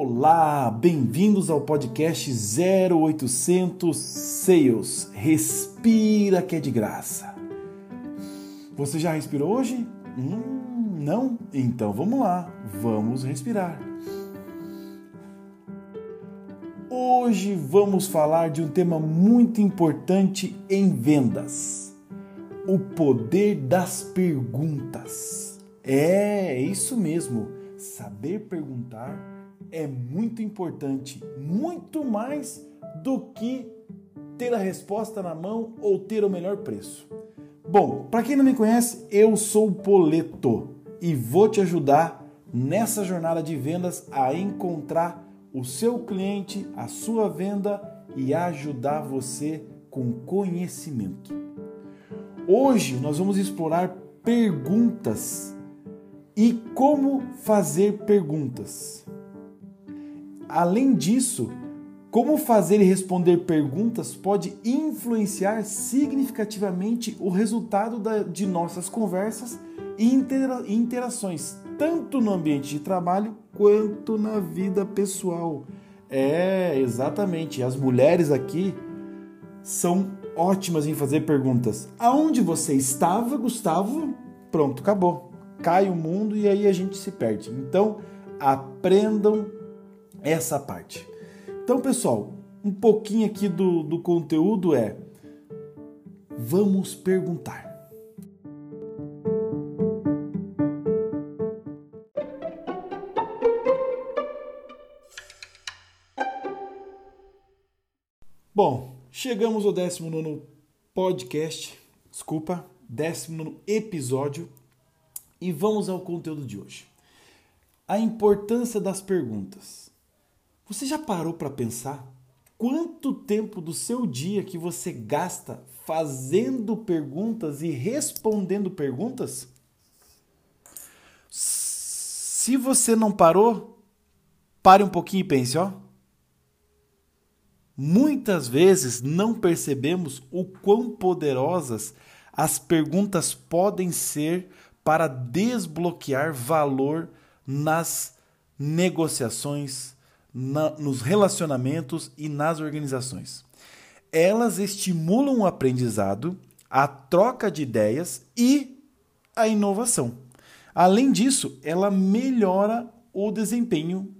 Olá, bem-vindos ao podcast 0800 Sales. Respira que é de graça. Você já respirou hoje? Hum, não? Então vamos lá, vamos respirar. Hoje vamos falar de um tema muito importante em vendas: o poder das perguntas. É, isso mesmo. Saber perguntar é muito importante, muito mais do que ter a resposta na mão ou ter o melhor preço. Bom, para quem não me conhece, eu sou o Poleto e vou te ajudar nessa jornada de vendas a encontrar o seu cliente, a sua venda e ajudar você com conhecimento. Hoje nós vamos explorar perguntas e como fazer perguntas. Além disso, como fazer e responder perguntas pode influenciar significativamente o resultado de nossas conversas e interações, tanto no ambiente de trabalho quanto na vida pessoal. É, exatamente. As mulheres aqui são ótimas em fazer perguntas. Aonde você estava, Gustavo? Pronto, acabou. Cai o mundo e aí a gente se perde. Então, aprendam essa parte. Então, pessoal, um pouquinho aqui do, do conteúdo é: vamos perguntar. Bom, chegamos ao 19 podcast, desculpa, 19 episódio e vamos ao conteúdo de hoje. A importância das perguntas. Você já parou para pensar quanto tempo do seu dia que você gasta fazendo perguntas e respondendo perguntas? Se você não parou, pare um pouquinho e pense, ó. Muitas vezes não percebemos o quão poderosas as perguntas podem ser para desbloquear valor nas negociações, na, nos relacionamentos e nas organizações. Elas estimulam o aprendizado, a troca de ideias e a inovação. Além disso, ela melhora o desempenho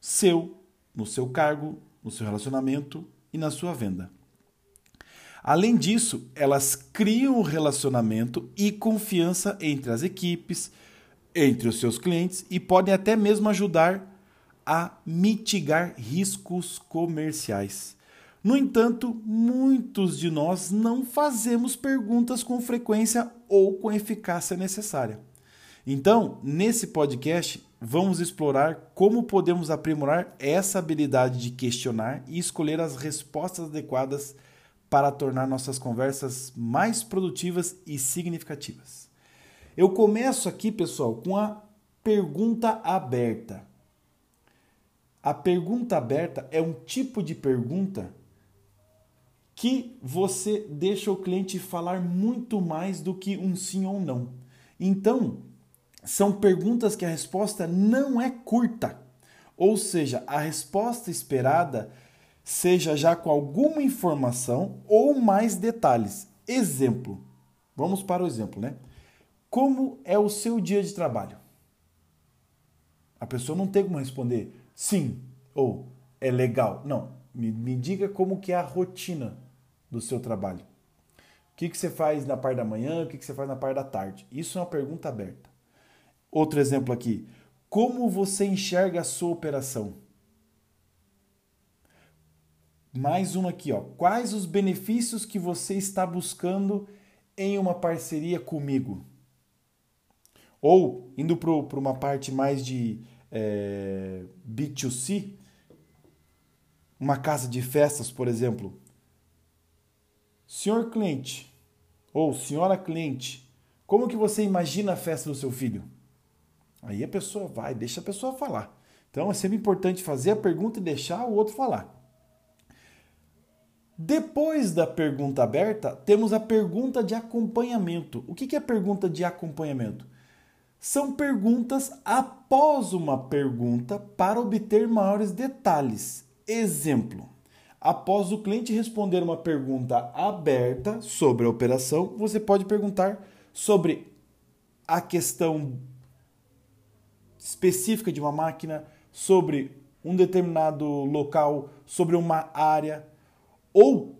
seu no seu cargo, no seu relacionamento e na sua venda. Além disso, elas criam relacionamento e confiança entre as equipes, entre os seus clientes e podem até mesmo ajudar a mitigar riscos comerciais. No entanto, muitos de nós não fazemos perguntas com frequência ou com eficácia necessária. Então, nesse podcast, vamos explorar como podemos aprimorar essa habilidade de questionar e escolher as respostas adequadas para tornar nossas conversas mais produtivas e significativas. Eu começo aqui, pessoal, com a pergunta aberta. A pergunta aberta é um tipo de pergunta que você deixa o cliente falar muito mais do que um sim ou não. Então, são perguntas que a resposta não é curta, ou seja, a resposta esperada seja já com alguma informação ou mais detalhes. Exemplo. Vamos para o exemplo, né? Como é o seu dia de trabalho? A pessoa não tem como responder sim ou é legal. Não. Me, me diga como que é a rotina do seu trabalho. O que, que você faz na parte da manhã, o que, que você faz na parte da tarde? Isso é uma pergunta aberta. Outro exemplo aqui. Como você enxerga a sua operação? Mais uma aqui, ó. Quais os benefícios que você está buscando em uma parceria comigo? Ou, indo para uma parte mais de é, B2C, uma casa de festas, por exemplo. Senhor cliente, ou senhora cliente, como que você imagina a festa do seu filho? Aí a pessoa vai, deixa a pessoa falar. Então é sempre importante fazer a pergunta e deixar o outro falar. Depois da pergunta aberta, temos a pergunta de acompanhamento. O que é pergunta de acompanhamento? São perguntas após uma pergunta para obter maiores detalhes. Exemplo: após o cliente responder uma pergunta aberta sobre a operação, você pode perguntar sobre a questão específica de uma máquina, sobre um determinado local, sobre uma área ou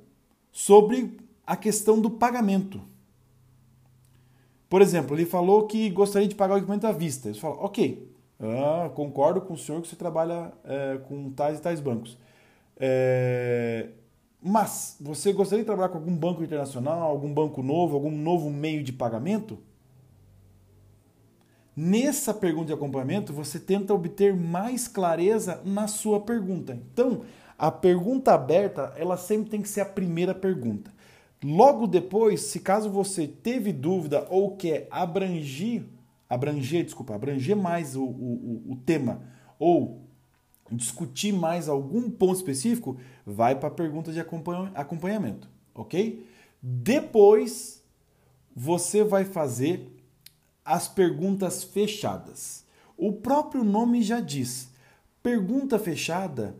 sobre a questão do pagamento. Por exemplo, ele falou que gostaria de pagar o equipamento à vista. Eu falo, ok, ah, concordo com o senhor que você trabalha é, com tais e tais bancos. É, mas você gostaria de trabalhar com algum banco internacional, algum banco novo, algum novo meio de pagamento? Nessa pergunta de acompanhamento, você tenta obter mais clareza na sua pergunta. Então, a pergunta aberta, ela sempre tem que ser a primeira pergunta. Logo depois, se caso você teve dúvida ou quer abranger, abranger, desculpa, abranger mais o, o, o tema ou discutir mais algum ponto específico, vai para a pergunta de acompanhamento, ok? Depois, você vai fazer as perguntas fechadas. O próprio nome já diz. Pergunta fechada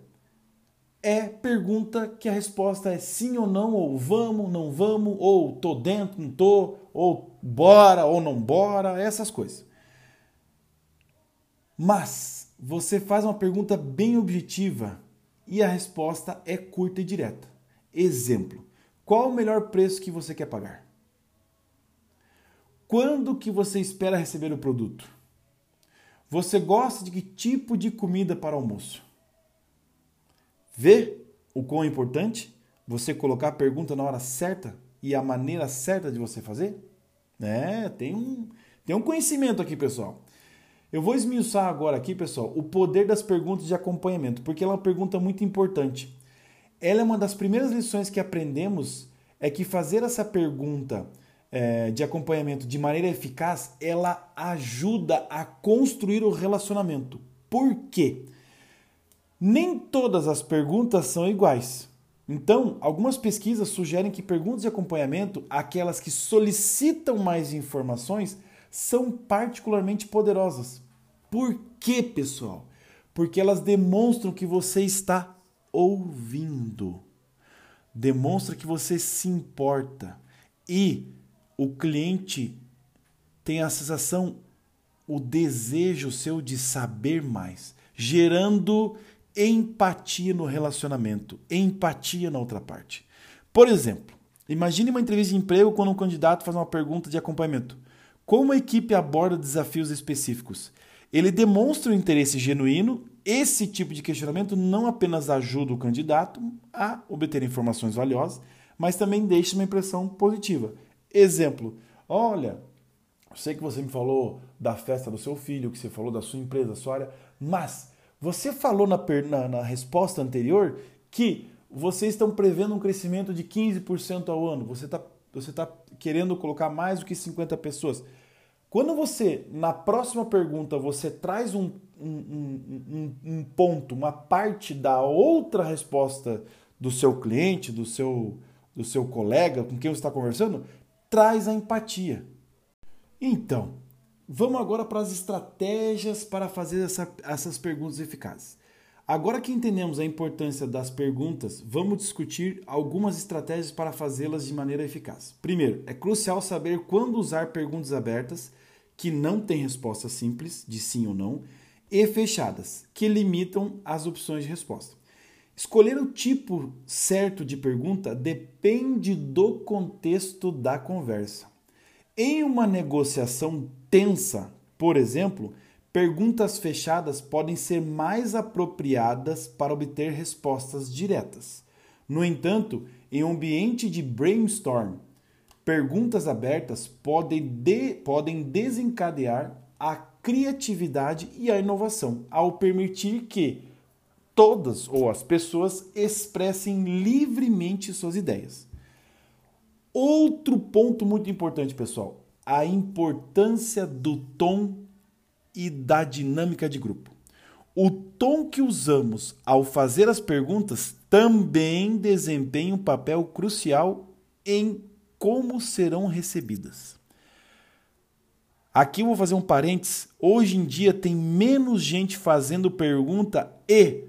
é pergunta que a resposta é sim ou não, ou vamos, não vamos, ou tô dentro, não tô, ou bora ou não bora, essas coisas. Mas você faz uma pergunta bem objetiva e a resposta é curta e direta. Exemplo: qual o melhor preço que você quer pagar? Quando que você espera receber o produto? Você gosta de que tipo de comida para almoço? Vê o quão importante você colocar a pergunta na hora certa e a maneira certa de você fazer? É, tem um, tem um conhecimento aqui, pessoal. Eu vou esmiuçar agora aqui, pessoal, o poder das perguntas de acompanhamento, porque ela é uma pergunta muito importante. Ela é uma das primeiras lições que aprendemos é que fazer essa pergunta é, de acompanhamento de maneira eficaz, ela ajuda a construir o relacionamento. Por quê? Nem todas as perguntas são iguais. Então, algumas pesquisas sugerem que perguntas de acompanhamento, aquelas que solicitam mais informações, são particularmente poderosas. Por quê, pessoal? Porque elas demonstram que você está ouvindo. Demonstra que você se importa. E o cliente tem a sensação, o desejo seu de saber mais, gerando empatia no relacionamento, empatia na outra parte. Por exemplo, imagine uma entrevista de emprego quando um candidato faz uma pergunta de acompanhamento. Como a equipe aborda desafios específicos? Ele demonstra um interesse genuíno. Esse tipo de questionamento não apenas ajuda o candidato a obter informações valiosas, mas também deixa uma impressão positiva. Exemplo: olha, sei que você me falou da festa do seu filho, que você falou da sua empresa, da sua área, mas você falou na, na, na resposta anterior que vocês estão prevendo um crescimento de 15% ao ano. Você está você tá querendo colocar mais do que 50 pessoas. Quando você, na próxima pergunta, você traz um, um, um, um, ponto, uma parte da outra resposta do seu cliente, do seu, do seu colega com quem você está conversando, traz a empatia. Então, Vamos agora para as estratégias para fazer essa, essas perguntas eficazes. Agora que entendemos a importância das perguntas, vamos discutir algumas estratégias para fazê-las de maneira eficaz. Primeiro, é crucial saber quando usar perguntas abertas, que não têm resposta simples, de sim ou não, e fechadas, que limitam as opções de resposta. Escolher o tipo certo de pergunta depende do contexto da conversa. Em uma negociação tensa, por exemplo, perguntas fechadas podem ser mais apropriadas para obter respostas diretas. No entanto, em um ambiente de brainstorm, perguntas abertas podem, de, podem desencadear a criatividade e a inovação, ao permitir que todas ou as pessoas expressem livremente suas ideias. Outro ponto muito importante, pessoal, a importância do tom e da dinâmica de grupo. O tom que usamos ao fazer as perguntas também desempenha um papel crucial em como serão recebidas. Aqui eu vou fazer um parênteses. Hoje em dia tem menos gente fazendo pergunta e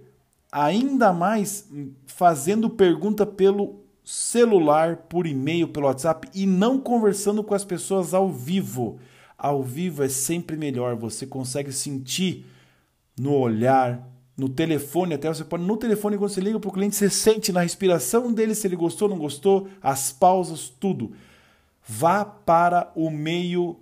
ainda mais fazendo pergunta pelo celular, por e-mail, pelo WhatsApp e não conversando com as pessoas ao vivo. Ao vivo é sempre melhor, você consegue sentir no olhar, no telefone, até você pode no telefone quando você liga para o cliente, você sente na respiração dele se ele gostou, não gostou, as pausas, tudo. Vá para o meio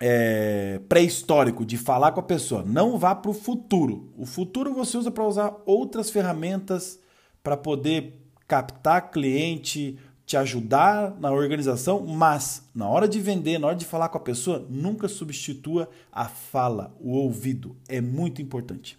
é, pré-histórico de falar com a pessoa. Não vá para o futuro. O futuro você usa para usar outras ferramentas para poder captar cliente, te ajudar na organização, mas na hora de vender, na hora de falar com a pessoa, nunca substitua a fala, o ouvido. É muito importante.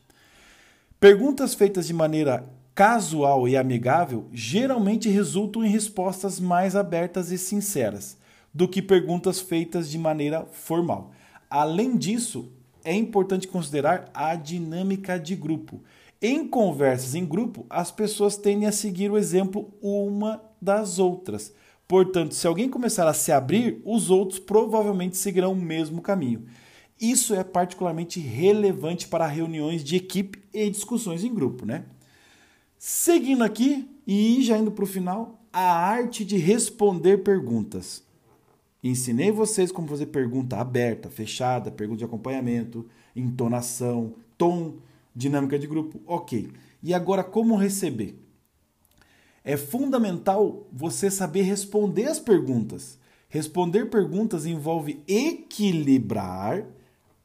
Perguntas feitas de maneira casual e amigável geralmente resultam em respostas mais abertas e sinceras do que perguntas feitas de maneira formal. Além disso, é importante considerar a dinâmica de grupo. Em conversas em grupo, as pessoas tendem a seguir o exemplo uma das outras. Portanto, se alguém começar a se abrir, os outros provavelmente seguirão o mesmo caminho. Isso é particularmente relevante para reuniões de equipe e discussões em grupo, né? Seguindo aqui e já indo para o final, a arte de responder perguntas. Ensinei vocês como fazer pergunta aberta, fechada, pergunta de acompanhamento, entonação, tom, dinâmica de grupo, ok. E agora, como receber? É fundamental você saber responder as perguntas. Responder perguntas envolve equilibrar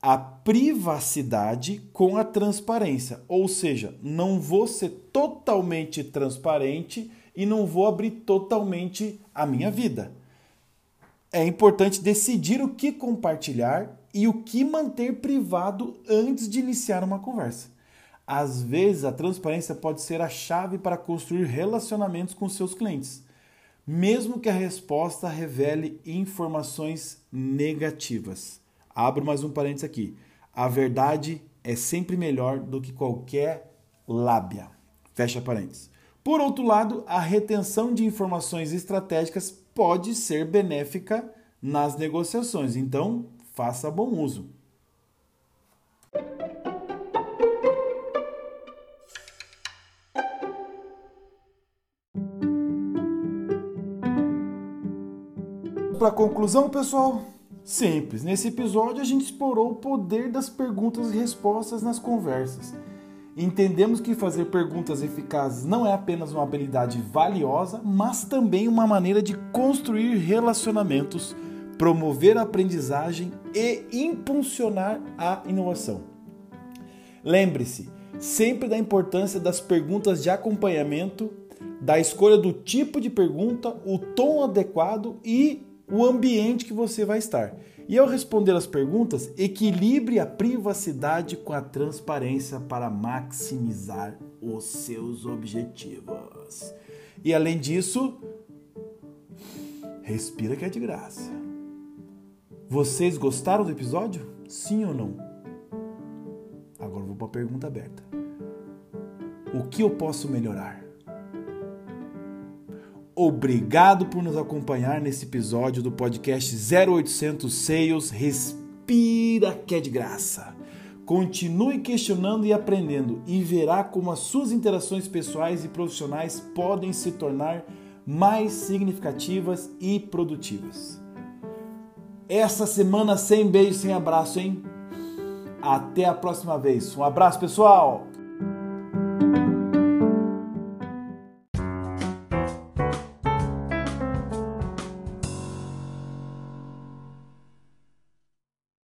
a privacidade com a transparência. Ou seja, não vou ser totalmente transparente e não vou abrir totalmente a minha vida é importante decidir o que compartilhar e o que manter privado antes de iniciar uma conversa. Às vezes, a transparência pode ser a chave para construir relacionamentos com seus clientes, mesmo que a resposta revele informações negativas. Abro mais um parênteses aqui. A verdade é sempre melhor do que qualquer lábia. Fecha parênteses. Por outro lado, a retenção de informações estratégicas pode ser benéfica nas negociações. Então, faça bom uso. Para conclusão, pessoal, simples. Nesse episódio a gente explorou o poder das perguntas e respostas nas conversas. Entendemos que fazer perguntas eficazes não é apenas uma habilidade valiosa, mas também uma maneira de construir relacionamentos, promover a aprendizagem e impulsionar a inovação. Lembre-se sempre da importância das perguntas de acompanhamento, da escolha do tipo de pergunta, o tom adequado e o ambiente que você vai estar. E ao responder as perguntas, equilibre a privacidade com a transparência para maximizar os seus objetivos. E além disso, respira que é de graça. Vocês gostaram do episódio? Sim ou não? Agora vou para a pergunta aberta. O que eu posso melhorar? Obrigado por nos acompanhar nesse episódio do podcast 0800 Sales. Respira que é de graça. Continue questionando e aprendendo e verá como as suas interações pessoais e profissionais podem se tornar mais significativas e produtivas. Essa semana sem beijo, sem abraço, hein? Até a próxima vez. Um abraço, pessoal!